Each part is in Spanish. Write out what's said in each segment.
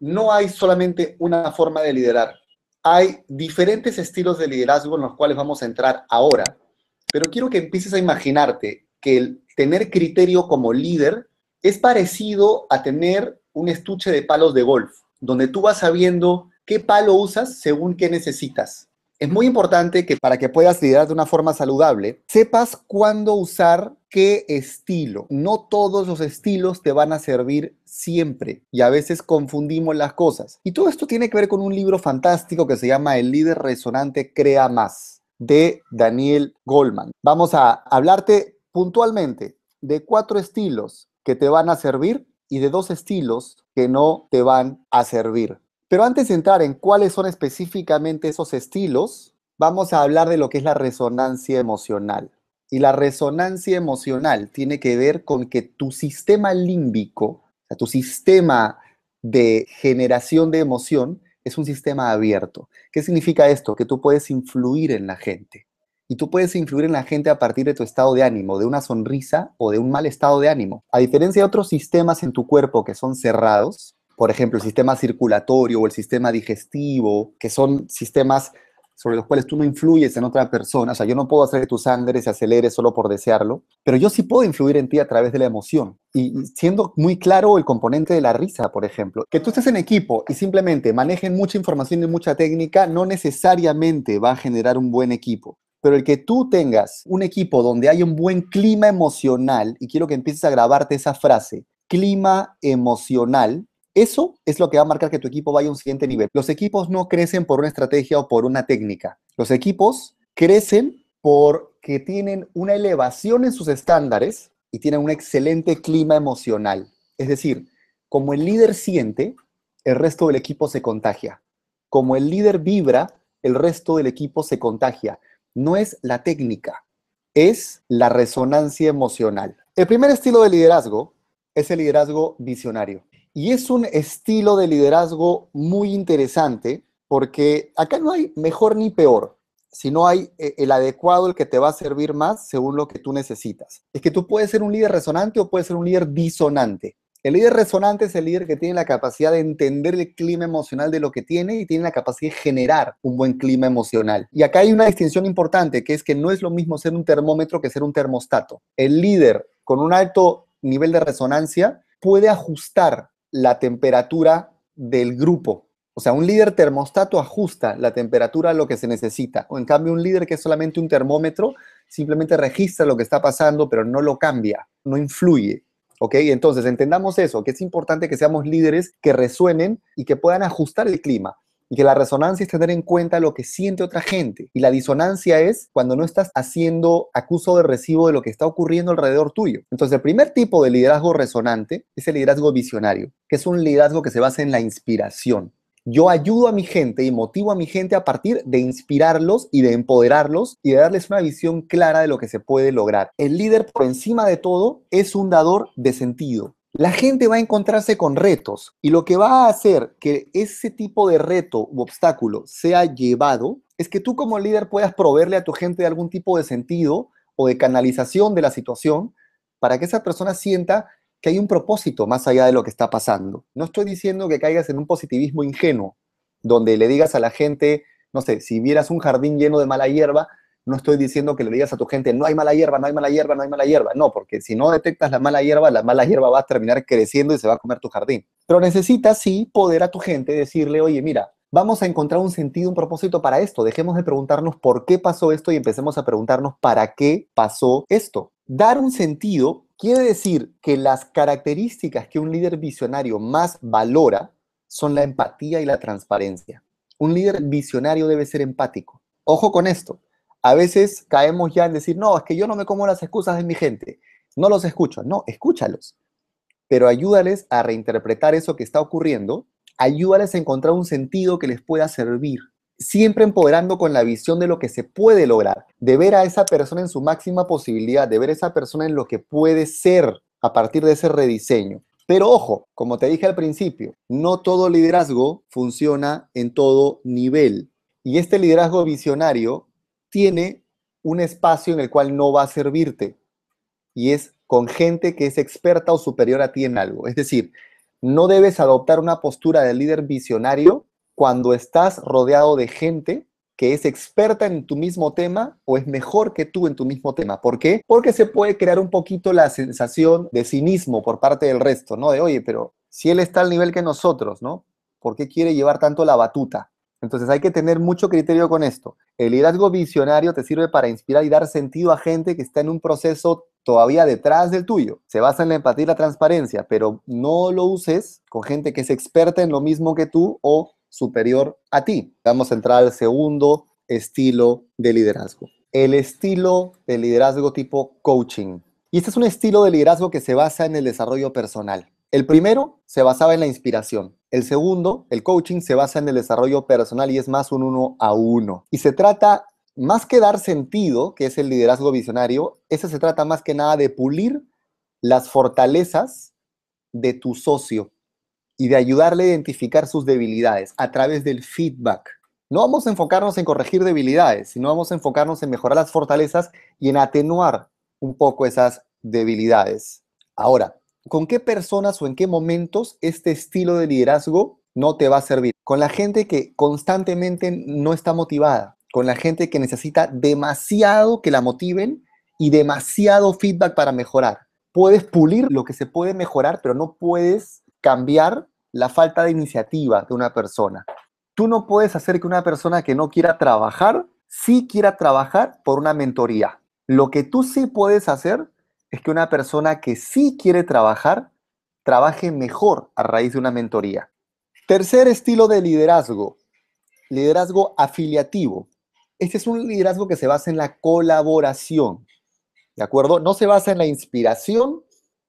no hay solamente una forma de liderar. Hay diferentes estilos de liderazgo en los cuales vamos a entrar ahora, pero quiero que empieces a imaginarte que el tener criterio como líder es parecido a tener un estuche de palos de golf, donde tú vas sabiendo qué palo usas según qué necesitas. Es muy importante que para que puedas liderar de una forma saludable, sepas cuándo usar qué estilo. No todos los estilos te van a servir siempre y a veces confundimos las cosas. Y todo esto tiene que ver con un libro fantástico que se llama El líder resonante crea más de Daniel Goldman. Vamos a hablarte puntualmente de cuatro estilos que te van a servir y de dos estilos que no te van a servir. Pero antes de entrar en cuáles son específicamente esos estilos, vamos a hablar de lo que es la resonancia emocional. Y la resonancia emocional tiene que ver con que tu sistema límbico, tu sistema de generación de emoción, es un sistema abierto. ¿Qué significa esto? Que tú puedes influir en la gente. Y tú puedes influir en la gente a partir de tu estado de ánimo, de una sonrisa o de un mal estado de ánimo. A diferencia de otros sistemas en tu cuerpo que son cerrados, por ejemplo, el sistema circulatorio o el sistema digestivo, que son sistemas sobre los cuales tú no influyes en otra persona. O sea, yo no puedo hacer que tu sangre se acelere solo por desearlo, pero yo sí puedo influir en ti a través de la emoción. Y siendo muy claro el componente de la risa, por ejemplo, que tú estés en equipo y simplemente manejen mucha información y mucha técnica, no necesariamente va a generar un buen equipo. Pero el que tú tengas un equipo donde hay un buen clima emocional, y quiero que empieces a grabarte esa frase, clima emocional, eso es lo que va a marcar que tu equipo vaya a un siguiente nivel. Los equipos no crecen por una estrategia o por una técnica. Los equipos crecen porque tienen una elevación en sus estándares y tienen un excelente clima emocional. Es decir, como el líder siente, el resto del equipo se contagia. Como el líder vibra, el resto del equipo se contagia. No es la técnica, es la resonancia emocional. El primer estilo de liderazgo es el liderazgo visionario. Y es un estilo de liderazgo muy interesante porque acá no hay mejor ni peor, sino hay eh, el adecuado, el que te va a servir más según lo que tú necesitas. Es que tú puedes ser un líder resonante o puedes ser un líder disonante. El líder resonante es el líder que tiene la capacidad de entender el clima emocional de lo que tiene y tiene la capacidad de generar un buen clima emocional. Y acá hay una distinción importante, que es que no es lo mismo ser un termómetro que ser un termostato. El líder con un alto nivel de resonancia puede ajustar la temperatura del grupo. O sea, un líder termostato ajusta la temperatura a lo que se necesita. O en cambio, un líder que es solamente un termómetro simplemente registra lo que está pasando, pero no lo cambia, no influye. ¿Ok? Entonces, entendamos eso, que es importante que seamos líderes que resuenen y que puedan ajustar el clima. Y que la resonancia es tener en cuenta lo que siente otra gente. Y la disonancia es cuando no estás haciendo acuso de recibo de lo que está ocurriendo alrededor tuyo. Entonces, el primer tipo de liderazgo resonante es el liderazgo visionario, que es un liderazgo que se basa en la inspiración. Yo ayudo a mi gente y motivo a mi gente a partir de inspirarlos y de empoderarlos y de darles una visión clara de lo que se puede lograr. El líder, por encima de todo, es un dador de sentido la gente va a encontrarse con retos y lo que va a hacer que ese tipo de reto u obstáculo sea llevado es que tú como líder puedas proveerle a tu gente de algún tipo de sentido o de canalización de la situación para que esa persona sienta que hay un propósito más allá de lo que está pasando. No estoy diciendo que caigas en un positivismo ingenuo, donde le digas a la gente, no sé, si vieras un jardín lleno de mala hierba, no estoy diciendo que le digas a tu gente, no hay mala hierba, no hay mala hierba, no hay mala hierba. No, porque si no detectas la mala hierba, la mala hierba va a terminar creciendo y se va a comer tu jardín. Pero necesitas sí poder a tu gente decirle, oye, mira, vamos a encontrar un sentido, un propósito para esto. Dejemos de preguntarnos por qué pasó esto y empecemos a preguntarnos para qué pasó esto. Dar un sentido quiere decir que las características que un líder visionario más valora son la empatía y la transparencia. Un líder visionario debe ser empático. Ojo con esto a veces caemos ya en decir, no, es que yo no me como las excusas de mi gente, no los escucho. No, escúchalos, pero ayúdales a reinterpretar eso que está ocurriendo, ayúdales a encontrar un sentido que les pueda servir, siempre empoderando con la visión de lo que se puede lograr, de ver a esa persona en su máxima posibilidad, de ver a esa persona en lo que puede ser a partir de ese rediseño. Pero ojo, como te dije al principio, no todo liderazgo funciona en todo nivel. Y este liderazgo visionario tiene un espacio en el cual no va a servirte y es con gente que es experta o superior a ti en algo. Es decir, no debes adoptar una postura de líder visionario cuando estás rodeado de gente que es experta en tu mismo tema o es mejor que tú en tu mismo tema. ¿Por qué? Porque se puede crear un poquito la sensación de cinismo por parte del resto, ¿no? De, oye, pero si él está al nivel que nosotros, ¿no? ¿Por qué quiere llevar tanto la batuta? Entonces hay que tener mucho criterio con esto. El liderazgo visionario te sirve para inspirar y dar sentido a gente que está en un proceso todavía detrás del tuyo. Se basa en la empatía y la transparencia, pero no lo uses con gente que es experta en lo mismo que tú o superior a ti. Vamos a entrar al segundo estilo de liderazgo. El estilo de liderazgo tipo coaching. Y este es un estilo de liderazgo que se basa en el desarrollo personal. El primero se basaba en la inspiración. El segundo, el coaching, se basa en el desarrollo personal y es más un uno a uno. Y se trata, más que dar sentido, que es el liderazgo visionario, ese se trata más que nada de pulir las fortalezas de tu socio y de ayudarle a identificar sus debilidades a través del feedback. No vamos a enfocarnos en corregir debilidades, sino vamos a enfocarnos en mejorar las fortalezas y en atenuar un poco esas debilidades. Ahora, con qué personas o en qué momentos este estilo de liderazgo no te va a servir. Con la gente que constantemente no está motivada, con la gente que necesita demasiado que la motiven y demasiado feedback para mejorar. Puedes pulir lo que se puede mejorar, pero no puedes cambiar la falta de iniciativa de una persona. Tú no puedes hacer que una persona que no quiera trabajar, sí quiera trabajar por una mentoría. Lo que tú sí puedes hacer es que una persona que sí quiere trabajar, trabaje mejor a raíz de una mentoría. Tercer estilo de liderazgo, liderazgo afiliativo. Este es un liderazgo que se basa en la colaboración, ¿de acuerdo? No se basa en la inspiración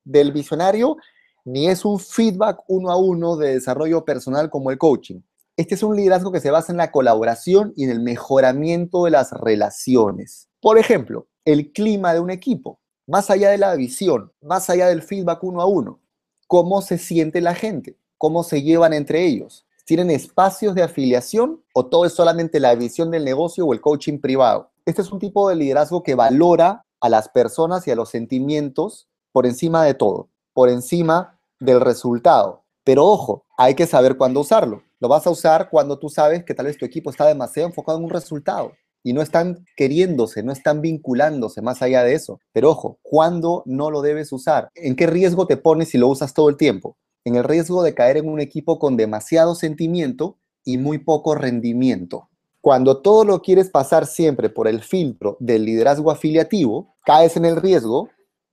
del visionario, ni es un feedback uno a uno de desarrollo personal como el coaching. Este es un liderazgo que se basa en la colaboración y en el mejoramiento de las relaciones. Por ejemplo, el clima de un equipo más allá de la visión, más allá del feedback uno a uno, cómo se siente la gente, cómo se llevan entre ellos. ¿Tienen espacios de afiliación o todo es solamente la visión del negocio o el coaching privado? Este es un tipo de liderazgo que valora a las personas y a los sentimientos por encima de todo, por encima del resultado. Pero ojo, hay que saber cuándo usarlo. Lo vas a usar cuando tú sabes que tal vez tu equipo está demasiado enfocado en un resultado y no están queriéndose, no están vinculándose más allá de eso. Pero ojo, ¿cuándo no lo debes usar? ¿En qué riesgo te pones si lo usas todo el tiempo? En el riesgo de caer en un equipo con demasiado sentimiento y muy poco rendimiento. Cuando todo lo quieres pasar siempre por el filtro del liderazgo afiliativo, caes en el riesgo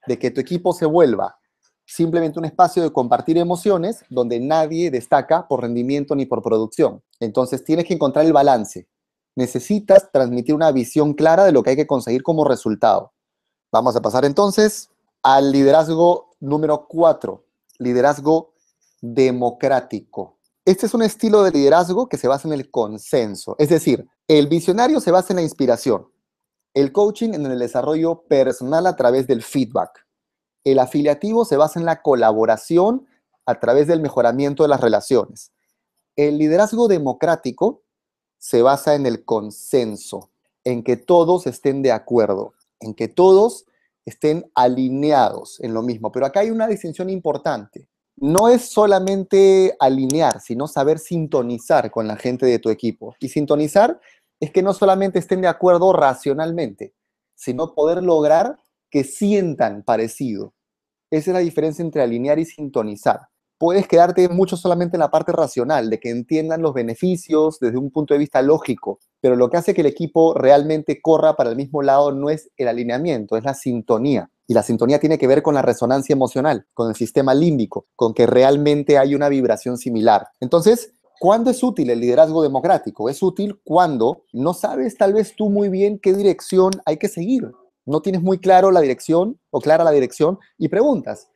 de que tu equipo se vuelva simplemente un espacio de compartir emociones donde nadie destaca por rendimiento ni por producción. Entonces tienes que encontrar el balance necesitas transmitir una visión clara de lo que hay que conseguir como resultado. Vamos a pasar entonces al liderazgo número cuatro, liderazgo democrático. Este es un estilo de liderazgo que se basa en el consenso, es decir, el visionario se basa en la inspiración, el coaching en el desarrollo personal a través del feedback, el afiliativo se basa en la colaboración a través del mejoramiento de las relaciones. El liderazgo democrático se basa en el consenso, en que todos estén de acuerdo, en que todos estén alineados en lo mismo. Pero acá hay una distinción importante. No es solamente alinear, sino saber sintonizar con la gente de tu equipo. Y sintonizar es que no solamente estén de acuerdo racionalmente, sino poder lograr que sientan parecido. Esa es la diferencia entre alinear y sintonizar puedes quedarte mucho solamente en la parte racional, de que entiendan los beneficios desde un punto de vista lógico, pero lo que hace que el equipo realmente corra para el mismo lado no es el alineamiento, es la sintonía. Y la sintonía tiene que ver con la resonancia emocional, con el sistema límbico, con que realmente hay una vibración similar. Entonces, ¿cuándo es útil el liderazgo democrático? Es útil cuando no sabes tal vez tú muy bien qué dirección hay que seguir. No tienes muy claro la dirección o clara la dirección y preguntas,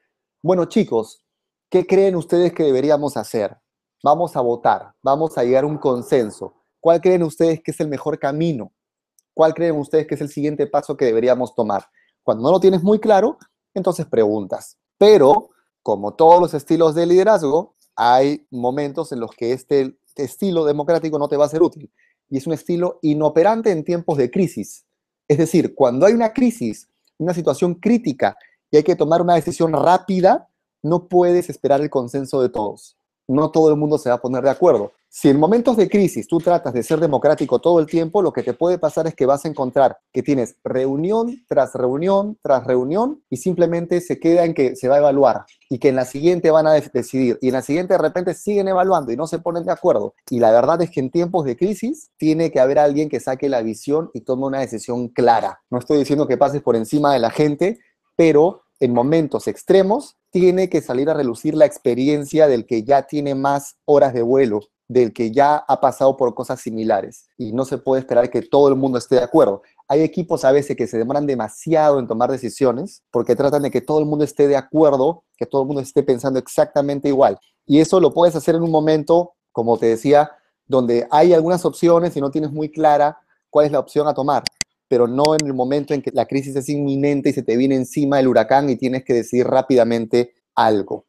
bueno chicos, ¿Qué creen ustedes que deberíamos hacer? Vamos a votar, vamos a llegar a un consenso. ¿Cuál creen ustedes que es el mejor camino? ¿Cuál creen ustedes que es el siguiente paso que deberíamos tomar? Cuando no lo tienes muy claro, entonces preguntas. Pero, como todos los estilos de liderazgo, hay momentos en los que este estilo democrático no te va a ser útil. Y es un estilo inoperante en tiempos de crisis. Es decir, cuando hay una crisis, una situación crítica y hay que tomar una decisión rápida, no puedes esperar el consenso de todos. No todo el mundo se va a poner de acuerdo. Si en momentos de crisis tú tratas de ser democrático todo el tiempo, lo que te puede pasar es que vas a encontrar que tienes reunión tras reunión tras reunión y simplemente se queda en que se va a evaluar y que en la siguiente van a decidir y en la siguiente de repente siguen evaluando y no se ponen de acuerdo. Y la verdad es que en tiempos de crisis tiene que haber alguien que saque la visión y tome una decisión clara. No estoy diciendo que pases por encima de la gente, pero en momentos extremos tiene que salir a relucir la experiencia del que ya tiene más horas de vuelo del que ya ha pasado por cosas similares y no se puede esperar que todo el mundo esté de acuerdo. Hay equipos a veces que se demoran demasiado en tomar decisiones porque tratan de que todo el mundo esté de acuerdo, que todo el mundo esté pensando exactamente igual. Y eso lo puedes hacer en un momento, como te decía, donde hay algunas opciones y no tienes muy clara cuál es la opción a tomar, pero no en el momento en que la crisis es inminente y se te viene encima el huracán y tienes que decidir rápidamente algo.